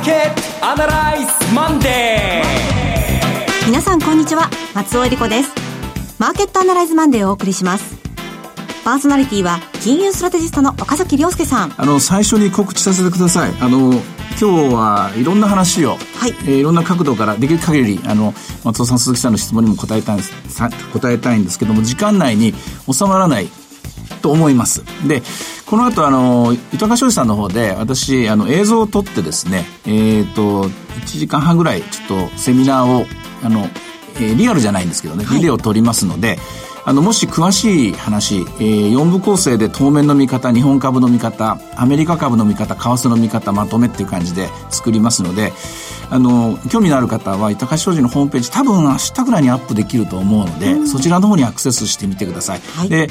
ーケットアナライズマンデー。皆さんこんにちは。松尾英里子です。マーケットアナライズマンデーをお送りします。パーソナリティは金融ストラテジストの岡崎良介さん。あの最初に告知させてください。あの今日はいろんな話を、はい。えー、いろんな角度からできる限りあの松尾さん鈴木さんの質問にも答えたいんです答えたいんですけども時間内に収まらないと思います。で、この後、あの、豊川商事さんの方で、私、あの、映像を撮ってですね、えっ、ー、と、1時間半ぐらい、ちょっとセミナーを、あの、えー、リアルじゃないんですけどね、ビデオを撮りますので、はいあの、もし詳しい話、えー、4部構成で当面の見方、日本株の見方、アメリカ株の見方、為替の見方、まとめっていう感じで作りますので、あの、興味のある方は、豊か商事のホームページ、多分明日ぐらいにアップできると思うので、そちらの方にアクセスしてみてください。はい、で、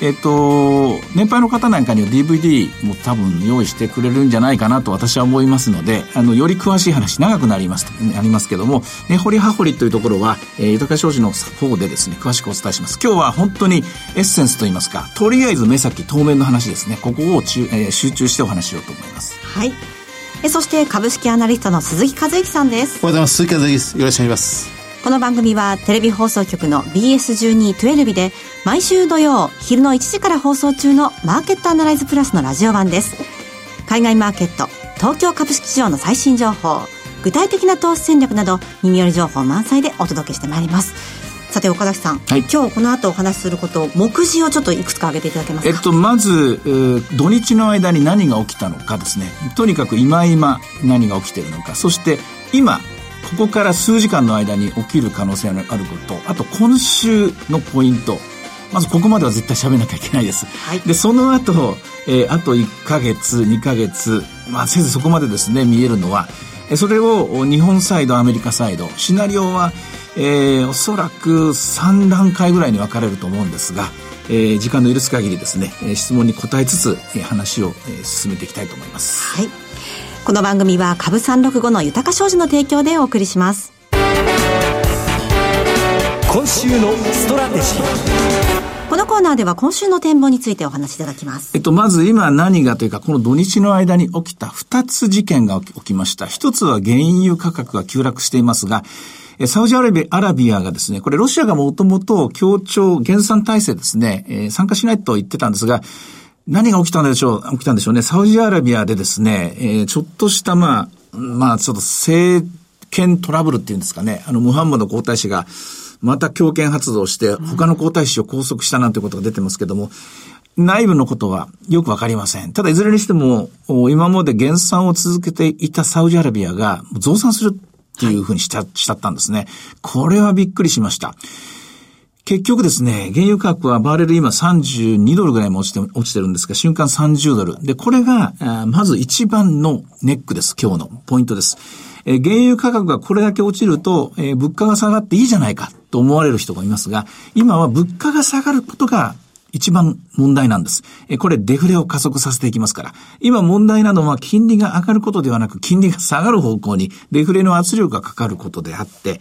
えっ、ー、と、年配の方なんかには DVD も多分用意してくれるんじゃないかなと私は思いますので、あの、より詳しい話、長くなります、ありますけども、ね、掘り葉掘りというところは、えー、豊か商事の方でですね、詳しくお伝えします。今日は本当にエッセンスといいますか、とりあえず目先当面の話ですね、ここを中、えー、集中してお話ししようと思います。はい。えそして株式アナリストの鈴木和之さんです。おはようございます。鈴木和之です。よろしくお願いします。この番組はテレビ放送局の BS1212 で毎週土曜昼の1時から放送中のマーケットアナライズプラスのラジオ版です。海外マーケット東京株式市場の最新情報具体的な投資戦略など耳寄り情報満載でお届けしてまいりますさて岡崎さん、はい、今日この後お話しすること目次をちょっといくつか挙げていただけますか、えっと、まず、えー、土日の間に何が起きたのかですね。とにかく今今何が起きてるのか。そして今ここから数時間の間に起きる可能性のあること。あと今週のポイント。まずここまでは絶対喋らなきゃいけないです。はい、で、その後、えー、あと1ヶ月、2ヶ月、まあ、せずそこまでですね、見えるのは、それを日本サイド、アメリカサイド、シナリオは、えー、おそらく3段階ぐらいに分かれると思うんですが、えー、時間の許す限りですね、え質問に答えつつ、えー、話を、えー、進めていきたいと思います。はい。この番組は株365の豊か商事の提供でお送りします。今週のストラテジー。コーナーでは今週の展望についてお話しいただきます。えっと、まず今何がというか、この土日の間に起きた2つ事件が起きました。1つは原油価格が急落していますが、サウジアラビアアラビアがですね、これロシアがもともと協調減産体制ですね、えー、参加しないと言ってたんですが、何が起きたんでしょう、起きたんでしょうね。サウジアラビアでですね、えー、ちょっとしたまあ、まあちょっと政権トラブルっていうんですかね、あの、ムハンマド皇太子が、また強権発動して、他の皇太子を拘束したなんてことが出てますけども、内部のことはよくわかりません。ただいずれにしても、今まで減産を続けていたサウジアラビアが増産するっていうふうにしちゃ、しちゃったんですね。これはびっくりしました。結局ですね、原油価格はバーレル今32ドルぐらいも落ちて、落ちてるんですが、瞬間30ドル。で、これが、まず一番のネックです。今日のポイントです。え原油価格がこれだけ落ちると、え物価が下がっていいじゃないかと思われる人がいますが、今は物価が下がることが一番問題なんです。これデフレを加速させていきますから。今問題なのは金利が上がることではなく金利が下がる方向にデフレの圧力がかかることであって、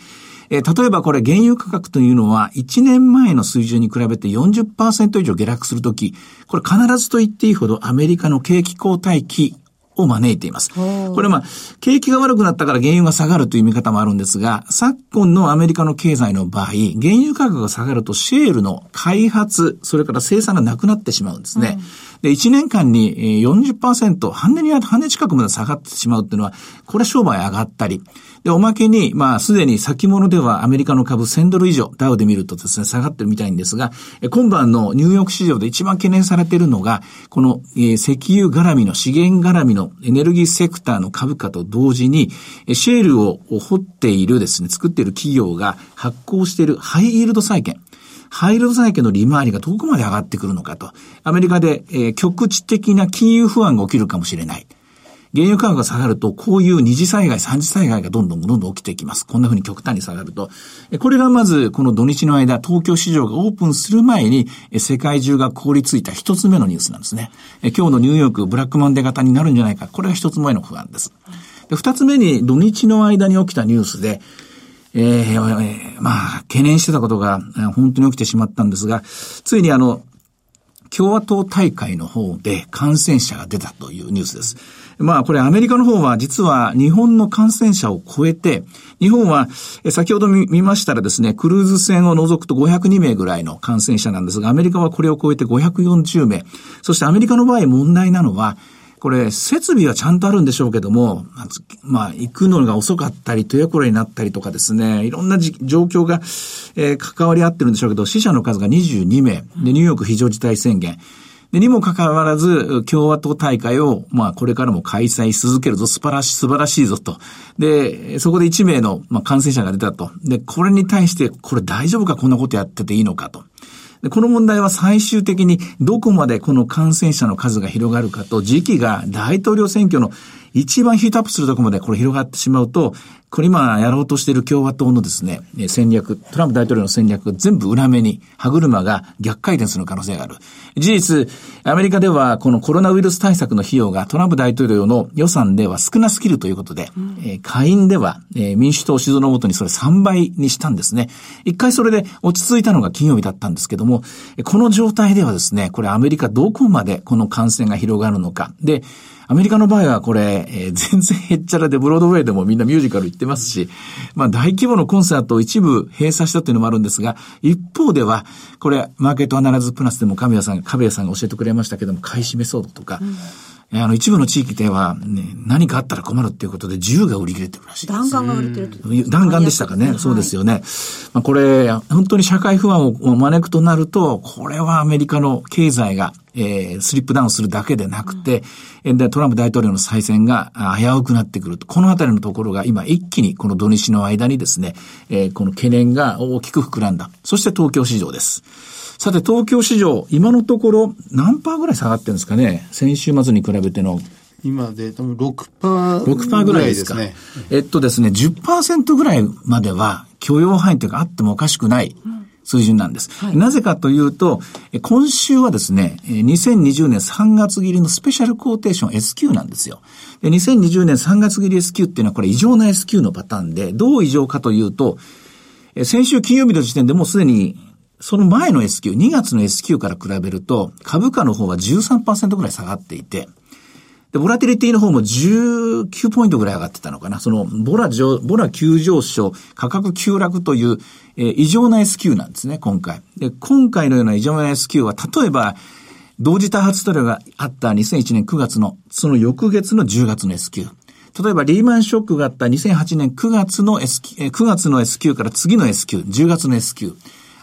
え例えばこれ原油価格というのは1年前の水準に比べて40%以上下落するとき、これ必ずと言っていいほどアメリカの景気後退期を招いています。これまあ、景気が悪くなったから原油が下がるという見方もあるんですが、昨今のアメリカの経済の場合、原油価格が下がるとシェールの開発、それから生産がなくなってしまうんですね。で、1年間に40%、半値に、半値近くまで下がってしまうっていうのは、これ商売上がったり、で、おまけに、まあ、すでに先物ではアメリカの株1000ドル以上、ダウで見るとですね、下がってるみたいんですが、今晩のニューヨーク市場で一番懸念されているのが、この、え、石油絡みの、資源絡みのエネルギーセクターの株価と同時に、シェールを掘っているですね、作っている企業が発行しているハイイールド債券。ハイイールド債券の利回りがどこまで上がってくるのかと。アメリカで、えー、局地的な金融不安が起きるかもしれない。原油価格が下がると、こういう二次災害、三次災害がどんどんどんどん起きていきます。こんな風に極端に下がると。これがまず、この土日の間、東京市場がオープンする前に、世界中が凍りついた一つ目のニュースなんですね。今日のニューヨーク、ブラックマンデー型になるんじゃないか。これが一つ目の不安です。二つ目に、土日の間に起きたニュースで、えー、まあ、懸念してたことが本当に起きてしまったんですが、ついにあの、共和党大会の方で感染者が出たというニュースです。まあこれアメリカの方は実は日本の感染者を超えて、日本は先ほど見ましたらですね、クルーズ船を除くと502名ぐらいの感染者なんですが、アメリカはこれを超えて540名。そしてアメリカの場合問題なのは、これ、設備はちゃんとあるんでしょうけども、まあ、行くのが遅かったり、とやこれになったりとかですね、いろんな状況が、えー、関わり合ってるんでしょうけど、死者の数が22名、で、ニューヨーク非常事態宣言。で、にもかかわらず、共和党大会を、まあ、これからも開催し続けるぞ、素晴らしい、素晴らしいぞと。で、そこで1名の、まあ、感染者が出たと。で、これに対して、これ大丈夫か、こんなことやってていいのかと。で、この問題は最終的にどこまでこの感染者の数が広がるかと、時期が大統領選挙の一番ヒートアップするところまでこれ広がってしまうと、これ今やろうとしている共和党のですね、戦略、トランプ大統領の戦略全部裏目に歯車が逆回転する可能性がある。事実、アメリカではこのコロナウイルス対策の費用がトランプ大統領の予算では少なすぎるということで、うん、下院では、民主党指導のもとにそれ3倍にしたんですね。一回それで落ち着いたのが金曜日だったんですけども、この状態ではですね、これアメリカどこまでこの感染が広がるのか。で、アメリカの場合はこれ、えー、全然へっちゃらでブロードウェイでもみんなミュージカル行ってますし、まあ大規模のコンサートを一部閉鎖したというのもあるんですが、一方では、これ、マーケットアナライズプラスでも神谷さん、神谷さんが教えてくれましたけども、買い占めそうとか、うんあの、一部の地域では、ね、何かあったら困るっていうことで、銃が売り切れてるらしいです。弾丸が売れてる。弾丸でしたかね。はい、そうですよね。まあ、これ、本当に社会不安を招くとなると、これはアメリカの経済が、えー、スリップダウンするだけでなくて、うん、で、トランプ大統領の再選が危うくなってくると。このあたりのところが今一気にこの土日の間にですね、えー、この懸念が大きく膨らんだ。そして東京市場です。さて、東京市場、今のところ何パーぐらい下がってるんですかね？先週末に比べての。今で多分6%。6%ぐらいですか。ね、えっとですね、10%ぐらいまでは許容範囲というかあってもおかしくない。水準なんです、はい、なぜかというと、今週はですね、2020年3月切りのスペシャルコーテーション S q なんですよ。で2020年3月切り S q っていうのはこれ異常な S q のパターンで、どう異常かというと、先週金曜日の時点でもうすでにその前の S q、2月の S q から比べると、株価の方は13%ぐらい下がっていて、で、ボラティリティの方も19ポイントぐらい上がってたのかな。その、ボラ上、ボラ急上昇、価格急落という、えー、異常な S q なんですね、今回。で、今回のような異常な S q は、例えば、同時多発トレがあった2001年9月の、その翌月の10月の S q。例えばリーマンショックがあった2008年9月の S q、9月の S q から次の S q、10月の S q。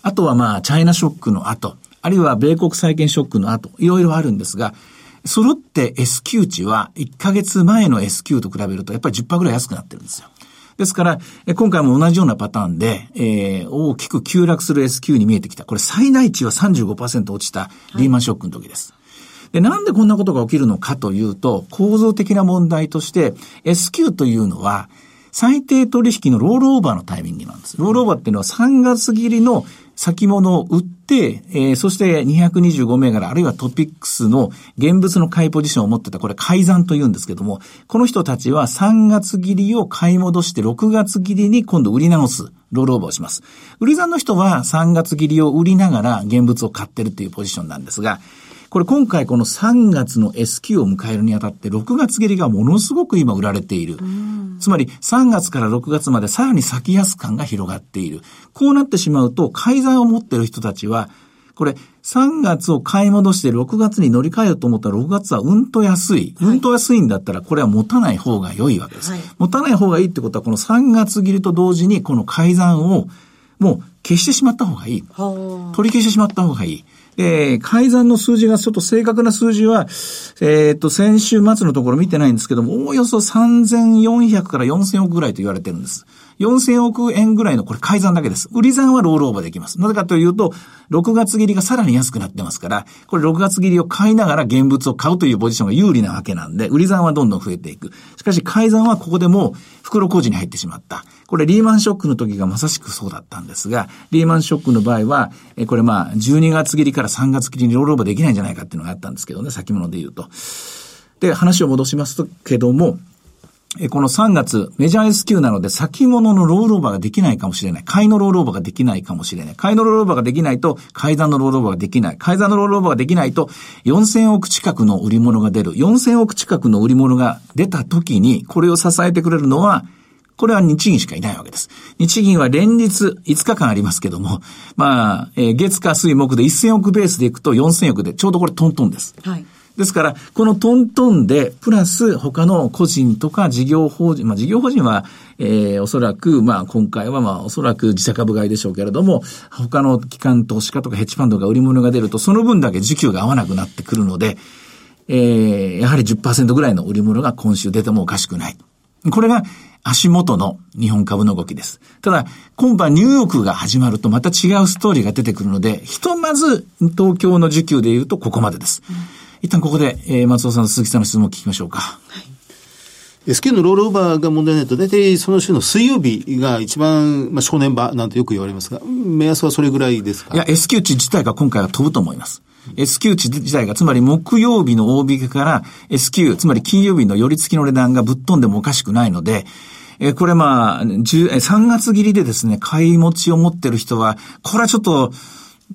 あとはまあ、チャイナショックの後、あるいは米国債券ショックの後、いろいろあるんですが、揃って S q 値は1ヶ月前の S q と比べるとやっぱり10%ぐらい安くなってるんですよ。ですから、今回も同じようなパターンで、えー、大きく急落する S q に見えてきた。これ最大値は35%落ちたリーマンショックの時です。はいで、なんでこんなことが起きるのかというと、構造的な問題として、S q というのは、最低取引のロールオーバーのタイミングなんです。ロールオーバーっていうのは3月切りの先物を売って、えー、そして225銘柄、あるいはトピックスの現物の買いポジションを持ってた、これ改ざんと言うんですけども、この人たちは3月切りを買い戻して6月切りに今度売り直す。ロールオーバーをします。売り算の人は3月切りを売りながら現物を買ってるっていうポジションなんですが、これ今回この3月の S q を迎えるにあたって6月切りがものすごく今売られている。つまり3月から6月までさらに先安感が広がっている。こうなってしまうと改ざんを持っている人たちはこれ、3月を買い戻して6月に乗り換えようと思ったら6月はうんと安い。うんと安いんだったらこれは持たない方が良いわけです。はい、持たない方がいいってことはこの3月切りと同時にこの改ざんをもう消してしまった方がいい。取り消してしまった方がいい。え、改ざんの数字がちょっと正確な数字は、えー、と、先週末のところ見てないんですけども、おおよそ3400から4000億ぐらいと言われてるんです。4000億円ぐらいのこれ改ざんだけです。売り算はロールオーバーできます。なぜかというと、6月切りがさらに安くなってますから、これ6月切りを買いながら現物を買うというポジションが有利なわけなんで、売り算はどんどん増えていく。しかし改ざんはここでもう袋小路に入ってしまった。これリーマンショックの時がまさしくそうだったんですが、リーマンショックの場合は、えこれまあ12月切りから3月切りにロールオーバーできないんじゃないかっていうのがあったんですけどね、先物で言うと。で、話を戻しますけども、えこの3月、メジャー SQ なので先物のロールオーバーができないかもしれない。買いのロールオーバーができないかもしれない。買いのロールオーバーができないと、買い残のロールオーバーができない。買い残のロールオーバーができないと、4000億近くの売り物が出る。4000億近くの売り物が出た時に、これを支えてくれるのは、これは日銀しかいないわけです。日銀は連日5日間ありますけども、まあ、えー、月火水木で1000億ベースでいくと4000億で、ちょうどこれトントンです。はい。ですから、このトントンで、プラス他の個人とか事業法人、まあ事業法人は、えー、おそらく、まあ今回はまあおそらく自社株買いでしょうけれども、他の機関投資家とかヘッジファンドが売り物が出ると、その分だけ需給が合わなくなってくるので、えー、やはり10%ぐらいの売り物が今週出てもおかしくない。これが足元の日本株の動きです。ただ、今晩ニューヨークが始まるとまた違うストーリーが出てくるので、ひとまず東京の需給で言うとここまでです。うん一旦ここで、えー、松尾さんと鈴木さんの質問を聞きましょうか。はい。SQ のロールオーバーが問題ないと、大体その週の水曜日が一番、まあ、正念場なんてよく言われますが、目安はそれぐらいですか？いや、S q 値自体が今回は飛ぶと思います。S q 値自体が、つまり木曜日の大引けから S q つまり金曜日の寄り付きの値段がぶっ飛んでもおかしくないので、えこれまあ、3月切りでですね、買い持ちを持ってる人は、これはちょっと、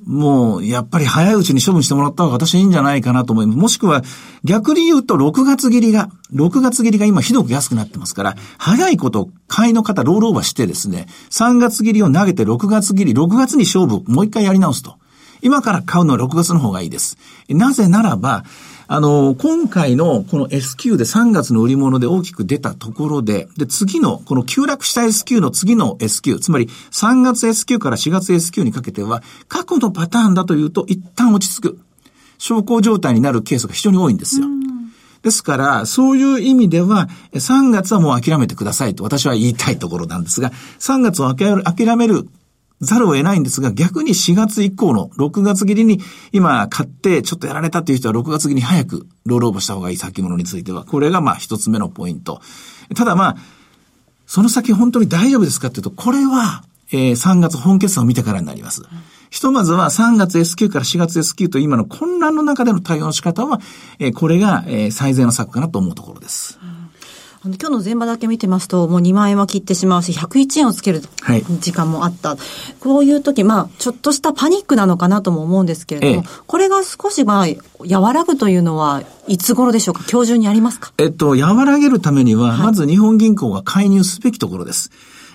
もう、やっぱり早いうちに処分してもらった方が私はいいんじゃないかなと思います。もしくは、逆に言うと、6月切りが、6月切りが今ひどく安くなってますから、早いこと、買いの方ロールオーバーしてですね、3月切りを投げて6月切り、6月に勝負、もう一回やり直すと。今から買うのは6月の方がいいです。なぜならば、あの、今回のこの S q で3月の売り物で大きく出たところで、で、次の、この急落した S q の次の S q つまり3月 S q から4月 S q にかけては、過去のパターンだというと一旦落ち着く。昇降状態になるケースが非常に多いんですよ。ですから、そういう意味では、3月はもう諦めてくださいと私は言いたいところなんですが、3月を諦めるざるを得ないんですが、逆に4月以降の6月切りに今買ってちょっとやられたという人は6月切りに早くロールオーバーした方がいい先物については、これがまあ一つ目のポイント。ただまあ、その先本当に大丈夫ですかっていうと、これは、えー、3月本決算を見てからになります。ひとまずは3月 S q から4月 S q と今の混乱の中での対応の仕方は、えー、これが、えー、最善の策かなと思うところです。うんあの今日の前場だけ見てますと、もう2万円は切ってしまうし、101円をつける時間もあった。はい、こういう時、まあ、ちょっとしたパニックなのかなとも思うんですけれども、ええ、これが少しまあ、和らぐというのは、いつ頃でしょうか？今日中にありますか？えっと、和らげるためには、まず日本銀行が介入すべきところです。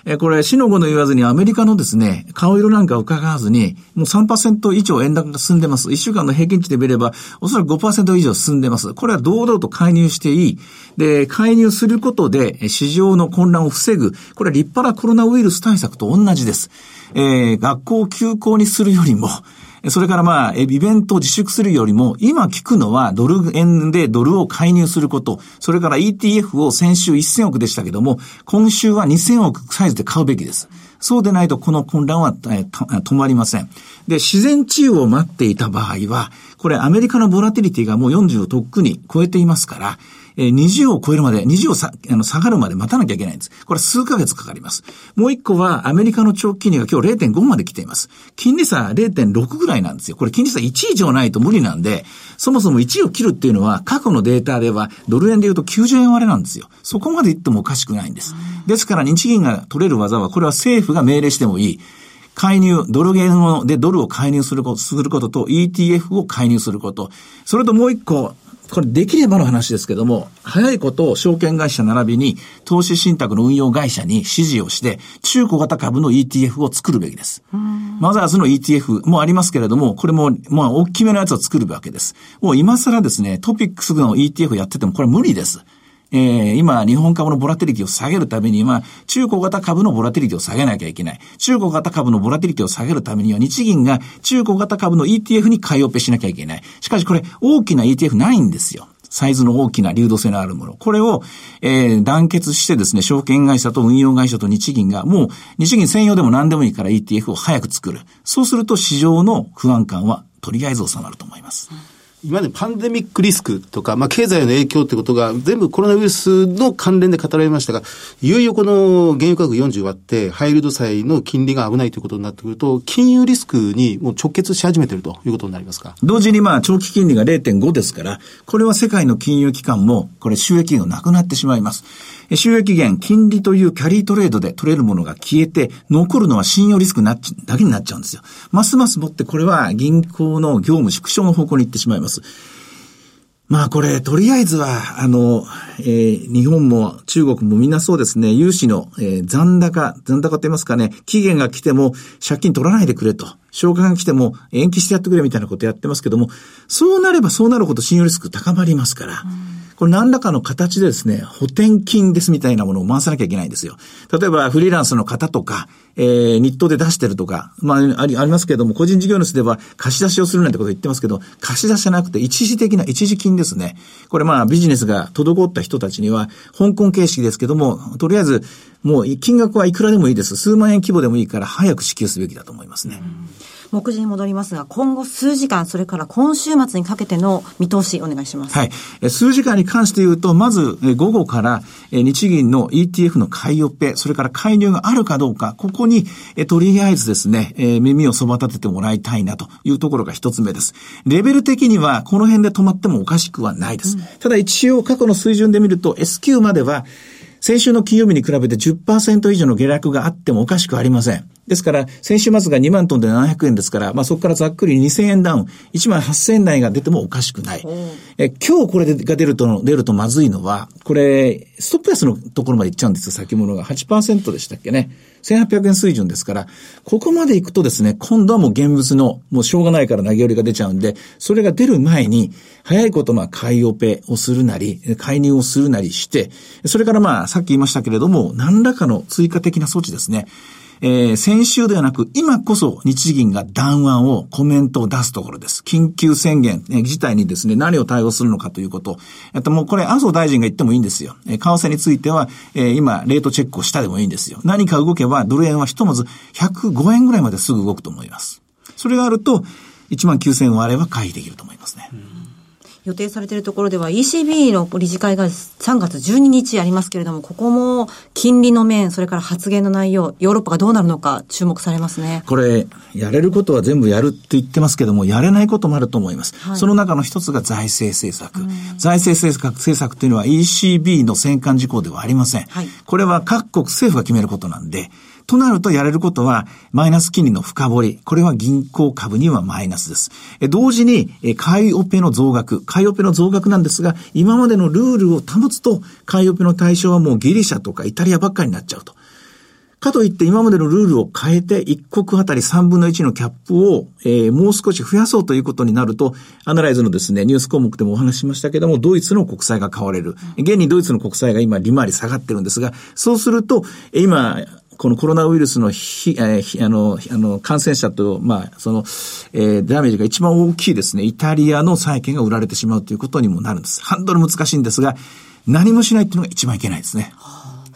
えこれ、死の語の言わずにアメリカのですね、顔色なんか伺わずに、もう3%以上円高が進んでます。1週間の平均値で見れば、おそらく5%以上進んでます。これは堂々と介入していい。で、介入することで、市場の混乱を防ぐ。これは立派なコロナウイルス対策と同じです。えー、学校を休校にするよりも、それからまあ、イベントを自粛するよりも、今聞くのはドル円でドルを介入すること、それから ETF を先週1000億でしたけども、今週は2000億サイズで買うべきです。そうでないとこの混乱は、止まりません。で、自然治癒を待っていた場合は、これアメリカのボラティリティがもう40をとっくに超えていますから、えー、20を超えるまで、20をさあの下がるまで待たなきゃいけないんです。これ数ヶ月かかります。もう一個は、アメリカの長期金利が今日0.5まで来ています。金利差0.6ぐらいなんですよ。これ金利差1以上ないと無理なんで、そもそも1を切るっていうのは、過去のデータでは、ドル円で言うと90円割れなんですよ。そこまで言ってもおかしくないんです。ですから、日銀が取れる技は、これは政府が命令してもいい。介入、ドル円でドルを介入すること、することと ETF を介入すること。それともう一個、これできればの話ですけども、早いことを証券会社並びに投資信託の運用会社に指示をして、中古型株の ETF を作るべきです。マザーズの ETF もありますけれども、これも、まあ、大きめのやつを作るわけです。もう今更ですね、トピックスの ETF やっててもこれ無理です。えー、今、日本株のボラテリティを下げるためには、中古型株のボラテリティを下げなきゃいけない。中古型株のボラテリティを下げるためには、日銀が中古型株の ETF に買いオペしなきゃいけない。しかしこれ、大きな ETF ないんですよ。サイズの大きな流動性のあるもの。これを、えー、団結してですね、証券会社と運用会社と日銀が、もう、日銀専用でも何でもいいから ETF を早く作る。そうすると市場の不安感はとりあえず収まると思います。うん今までパンデミックリスクとか、まあ、経済の影響ってことが全部コロナウイルスの関連で語られましたが、いよいよこの原油価格40割って、ハイルド債の金利が危ないということになってくると、金融リスクにもう直結し始めてるということになりますか？同時にまあ、長期金利が0.5ですから、これは世界の金融機関も、これ収益がなくなってしまいます。収益源、金利というキャリートレードで取れるものが消えて、残るのは信用リスクなっちだけになっちゃうんですよ。ますますもってこれは銀行の業務縮小の方向に行ってしまいます。まあこれ、とりあえずは、あの、えー、日本も中国もみんなそうですね、融資の、えー、残高、残高って言いますかね、期限が来ても借金取らないでくれと、消化が来ても延期してやってくれみたいなことやってますけども、そうなればそうなるほど信用リスク高まりますから、うんこれ何らかの形でですね、補填金ですみたいなものを回さなきゃいけないんですよ。例えばフリーランスの方とか、えー、日当で出してるとか、まあ、あり、ありますけれども、個人事業主では貸し出しをするなんてことを言ってますけど、貸し出しじゃなくて一時的な一時金ですね。これまあビジネスが滞った人たちには、香港形式ですけども、とりあえず、もう金額はいくらでもいいです。数万円規模でもいいから早く支給すべきだと思いますね。うん目次に戻りますが、今後数時間、それから今週末にかけての見通し、お願いします。はい。数時間に関して言うと、まず、午後から日銀の ETF の買いオペ、それから介入があるかどうか、ここに、とりあえずですね、耳をそば立ててもらいたいなというところが一つ目です。レベル的には、この辺で止まってもおかしくはないです。うん、ただ一応、過去の水準で見ると、S q までは、先週の金曜日に比べて10%以上の下落があってもおかしくありません。ですから、先週末が2万トンで700円ですから、まあそこからざっくり2000円ダウン、1万8000円台が出てもおかしくない。え今日これが出ると、出るとまずいのは、これ、ストップ安のところまで行っちゃうんですよ、先物が。8%でしたっけね。1800円水準ですから、ここまで行くとですね、今度はもう現物の、もうしょうがないから投げ売りが出ちゃうんで、それが出る前に、早いことまあ買いオペをするなり、介入をするなりして、それからまあさっき言いましたけれども、何らかの追加的な措置ですね。えー、先週ではなく、今こそ日銀が談話を、コメントを出すところです。緊急宣言、えー、自体にですね、何を対応するのかということ。えっと、もうこれ、麻生大臣が言ってもいいんですよ。えー、為替については、えー、今、レートチェックをしたでもいいんですよ。何か動けば、ドル円はひとまず105円ぐらいまですぐ動くと思います。それがあると、1万9000円割れば回避できると思いますね。うん予定されているところでは ECB の理事会が3月12日ありますけれども、ここも金利の面、それから発言の内容、ヨーロッパがどうなるのか注目されますね。これ、やれることは全部やるって言ってますけども、やれないこともあると思います。はい、その中の一つが財政政策。財政政策政策というのは ECB の戦艦事項ではありません。はい、これは各国政府が決めることなんで、となるとやれることは、マイナス金利の深掘り。これは銀行株にはマイナスです。同時に、買いオペの増額。買いオペの増額なんですが、今までのルールを保つと、買いオペの対象はもうギリシャとかイタリアばっかりになっちゃうと。かといって今までのルールを変えて一国あたり3分の1のキャップを、えー、もう少し増やそうということになると、アナライズのですね、ニュース項目でもお話ししましたけども、ドイツの国債が買われる。現にドイツの国債が今利回り下がってるんですが、そうすると、今、このコロナウイルスのひ、えー、あの、あの、感染者と、まあ、その、えー、ダメージが一番大きいですね、イタリアの債券が売られてしまうということにもなるんです。ハンドル難しいんですが、何もしないっていうのが一番いけないですね。はあ、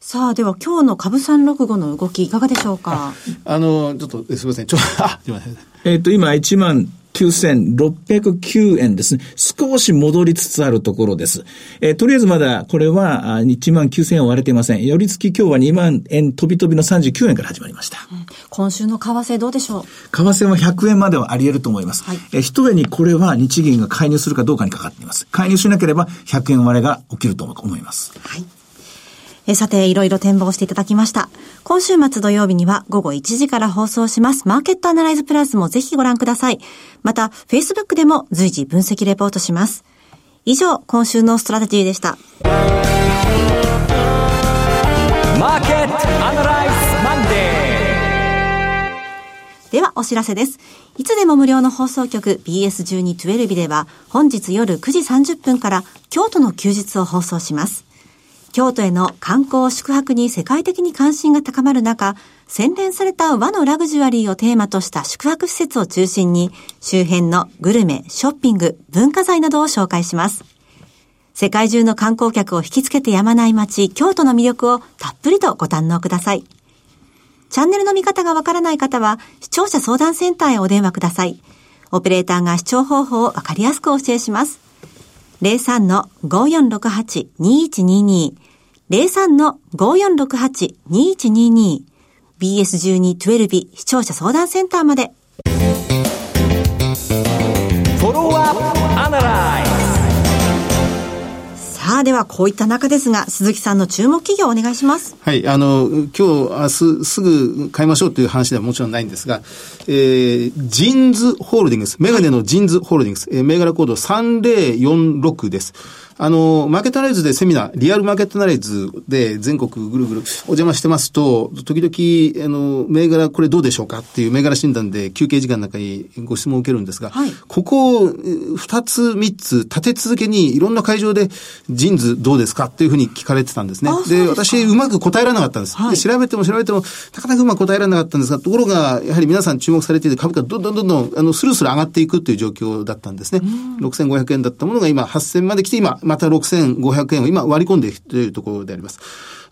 さあ、では今日の株三六五の動きいかがでしょうか？あの、ちょっと、すみません。ちょ、あ、すみません。えっ、と、今1万9609円ですね。少し戻りつつあるところです。えー、とりあえずまだ、これは1万9000円を割れていません。寄り付き今日は2万円飛び飛びの39円から始まりました。うん、今週の為替どうでしょう？為替は100円まではあり得ると思います。はい、えー、一重にこれは日銀が介入するかどうかにかかっています。介入しなければ100円割れが起きると思います。はい。えさて、いろいろ展望していただきました。今週末土曜日には午後1時から放送します。マーケットアナライズプラスもぜひご覧ください。また、Facebook でも随時分析レポートします。以上、今週のストラテジーでした。マーケットアナライズマンデーでは、お知らせです。いつでも無料の放送局 BS1212 では、本日夜9時30分から京都の休日を放送します。京都への観光宿泊に世界的に関心が高まる中、洗練された和のラグジュアリーをテーマとした宿泊施設を中心に、周辺のグルメ、ショッピング、文化財などを紹介します。世界中の観光客を引きつけてやまない街、京都の魅力をたっぷりとご堪能ください。チャンネルの見方がわからない方は、視聴者相談センターへお電話ください。オペレーターが視聴方法をわかりやすくお教えします。03-5468-2122 03-5468-2122 BS12-12 視聴者相談センターまで。ささあ、ではこういった中ですが、鈴木さんの注目企業お願いします。はい、あの、今日、明日、すぐ買いましょうという話ではもちろんないんですが、えー、ジンズホールディングス、メガネのジンズホールディングス、えー、銘柄コード3046です。あの、マーケットアナライズでセミナー、リアルマーケットアナライズで全国ぐるぐるお邪魔してますと、時々、あの、銘柄これどうでしょうかっていう銘柄診断で休憩時間の中にご質問を受けるんですが、はい、ここ、二つ、三つ、立て続けにいろんな会場で、ジンズどうですかっていうふうに聞かれてたんですね。で私、うまく答えられなかったんです。はい、で調べても調べても、なかなかうまく答えられなかったんですが、ところが、やはり皆さん注目されていて株価どんどんどんどん、あの、スルスル上がっていくという状況だったんですね。6500円だったものが今、8000まで来て、今、また6500円を今割り込んでいるところであります。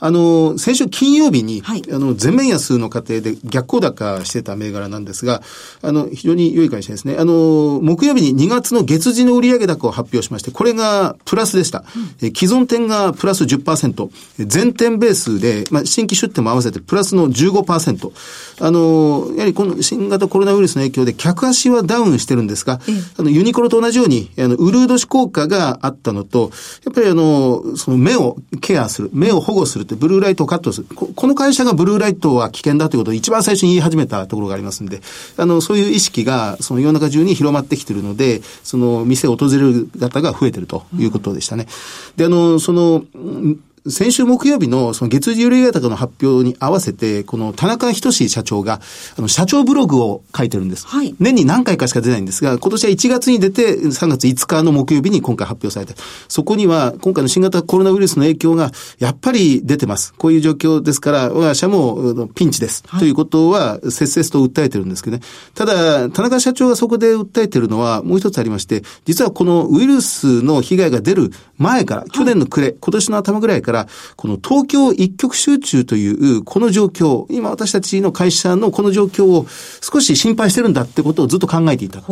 あの、先週金曜日に、はい、あの、全面安の過程で逆行高してた銘柄なんですが、あの、非常に良い会社ですね。あの、木曜日に2月の月次の売上高を発表しまして、これがプラスでした。うん、既存店がプラス10%、全店ベースで、まあ、新規出店も合わせてプラスの15%。あの、やはりこの新型コロナウイルスの影響で客足はダウンしてるんですが、あの、ユニクロと同じように、あの、ウルードシ効果があったのと、やっぱりあの、その目をケアする、目を保護するブルーライトをカットする。ここの会社がブルーライトは危険だということを一番最初に言い始めたところがありますんで、あの、そういう意識が、その世の中中に広まってきているので、その店を訪れる方が増えてるということでしたね。で、あの、その、先週木曜日のその月次売上高の発表に合わせて、この田中仁社長が、あの、社長ブログを書いてるんです。はい。年に何回かしか出ないんですが、今年は1月に出て、3月5日の木曜日に今回発表されて、そこには、今回の新型コロナウイルスの影響が、やっぱり出てます。こういう状況ですから、我が社もピンチです。はい、ということは、切々と訴えてるんですけどね。ただ、田中社長がそこで訴えてるのは、もう一つありまして、実はこのウイルスの被害が出る前から、去年の暮れ、今年の頭ぐらいから、から、この東京一極集中というこの状況、今私たちの会社のこの状況を少し心配してるんだってことをずっと考えていた。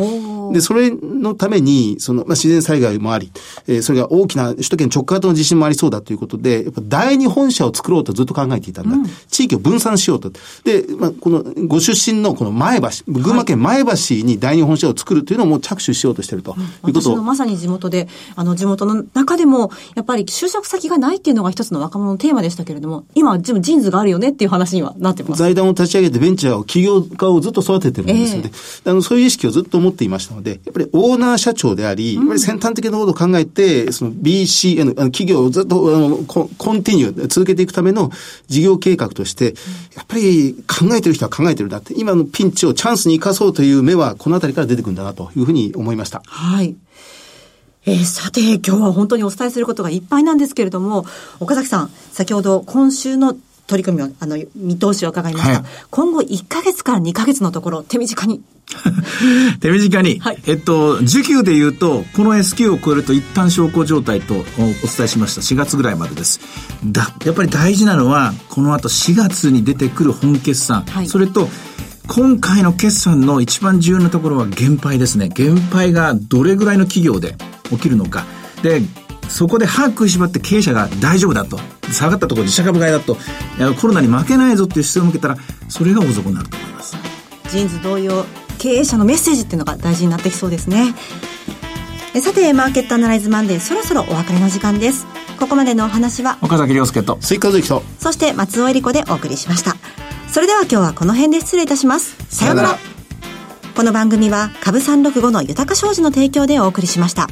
で、それのために、その、まあ、自然災害もあり、えー、それが大きな首都圏直下型の地震もありそうだということで、やっぱ第二本社を作ろうとずっと考えていたんだ。うん、地域を分散しようと。で、まあ、このご出身のこの前橋、群馬県前橋に第二本社を作るというのをもう着手しようとしていると、いうことまさに地元で、あの地元の中でも、やっぱり就職先がないっていうのが一つの若者のテーマでしたけれども、今、ジーンズがあるよねっていう話にはなってます。財団を立ち上げてベンチャーを起業家をずっと育ててるんですよね。えー、あのそういう意識をずっと持っていましたので、やっぱりオーナー社長であり、やっぱり先端的なことを考えて、その BC、あの企業をずっとあのココンティニュー、続けていくための事業計画として、やっぱり考えてる人は考えてるんだって、今のピンチをチャンスに生かそうという目は、このあたりから出てくるんだなというふうに思いました。はい。えー、さて、今日は本当にお伝えすることがいっぱいなんですけれども、岡崎さん、先ほど今週の取り組みを、あの、見通しを伺いました。はい、今後1ヶ月から2ヶ月のところ、手短に。手短に。はい、えっと、需給で言うと、この S q を超えると一旦小康状態とお伝えしました。4月ぐらいまでです。だ、やっぱり大事なのは、この後4月に出てくる本決算。はい、それと、今回の決算の一番重要なところは減配ですね。減配がどれぐらいの企業で起きるのか。で、そこで歯食いしばって経営者が大丈夫だと。下がったところ自社株買いだと。コロナに負けないぞっていう姿勢を向けたら、それが大底になると思います。ジーンズ同様、経営者のメッセージっていうのが大事になってきそうですね。さて、マーケットアナライズマンデー、そろそろお別れの時間です。ここまでのお話は、岡崎良介と、スイカズキと、そしてと、そして松尾英里子でお送りしました。それでは今日はこの辺で失礼いたします。さようなら。この番組は株365の豊か商事の提供でお送りしました。